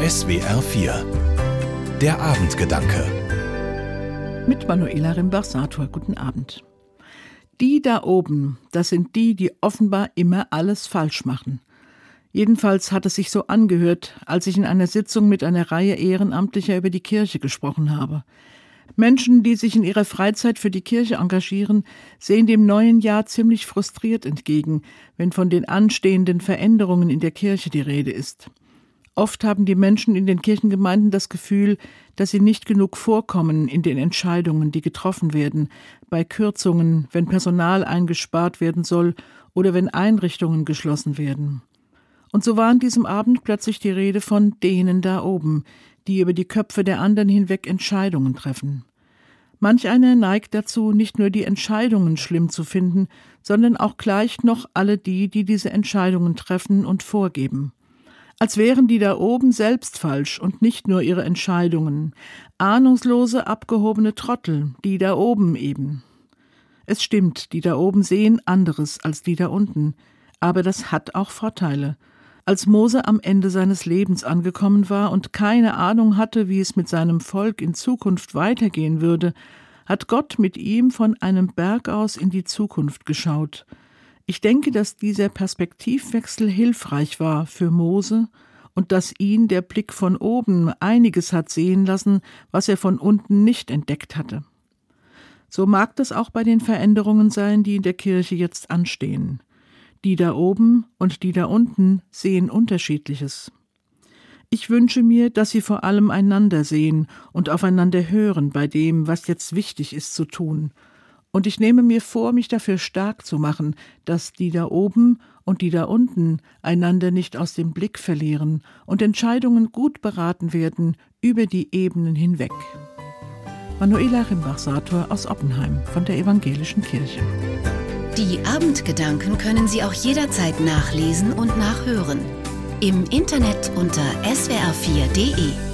SWR 4 Der Abendgedanke Mit Manuela Rimbach-Sator, guten Abend. Die da oben, das sind die, die offenbar immer alles falsch machen. Jedenfalls hat es sich so angehört, als ich in einer Sitzung mit einer Reihe Ehrenamtlicher über die Kirche gesprochen habe. Menschen, die sich in ihrer Freizeit für die Kirche engagieren, sehen dem neuen Jahr ziemlich frustriert entgegen, wenn von den anstehenden Veränderungen in der Kirche die Rede ist. Oft haben die Menschen in den Kirchengemeinden das Gefühl, dass sie nicht genug vorkommen in den Entscheidungen, die getroffen werden, bei Kürzungen, wenn Personal eingespart werden soll oder wenn Einrichtungen geschlossen werden. Und so war an diesem Abend plötzlich die Rede von denen da oben, die über die Köpfe der anderen hinweg Entscheidungen treffen. Manch einer neigt dazu, nicht nur die Entscheidungen schlimm zu finden, sondern auch gleich noch alle die, die diese Entscheidungen treffen und vorgeben als wären die da oben selbst falsch und nicht nur ihre Entscheidungen, ahnungslose, abgehobene Trottel, die da oben eben. Es stimmt, die da oben sehen anderes als die da unten, aber das hat auch Vorteile. Als Mose am Ende seines Lebens angekommen war und keine Ahnung hatte, wie es mit seinem Volk in Zukunft weitergehen würde, hat Gott mit ihm von einem Berg aus in die Zukunft geschaut – ich denke, dass dieser Perspektivwechsel hilfreich war für Mose und dass ihn der Blick von oben einiges hat sehen lassen, was er von unten nicht entdeckt hatte. So mag das auch bei den Veränderungen sein, die in der Kirche jetzt anstehen. Die da oben und die da unten sehen unterschiedliches. Ich wünsche mir, dass sie vor allem einander sehen und aufeinander hören bei dem, was jetzt wichtig ist zu tun, und ich nehme mir vor, mich dafür stark zu machen, dass die da oben und die da unten einander nicht aus dem Blick verlieren und Entscheidungen gut beraten werden über die Ebenen hinweg. Manuela Rimbach-Sator aus Oppenheim von der Evangelischen Kirche. Die Abendgedanken können Sie auch jederzeit nachlesen und nachhören. Im Internet unter swr4.de.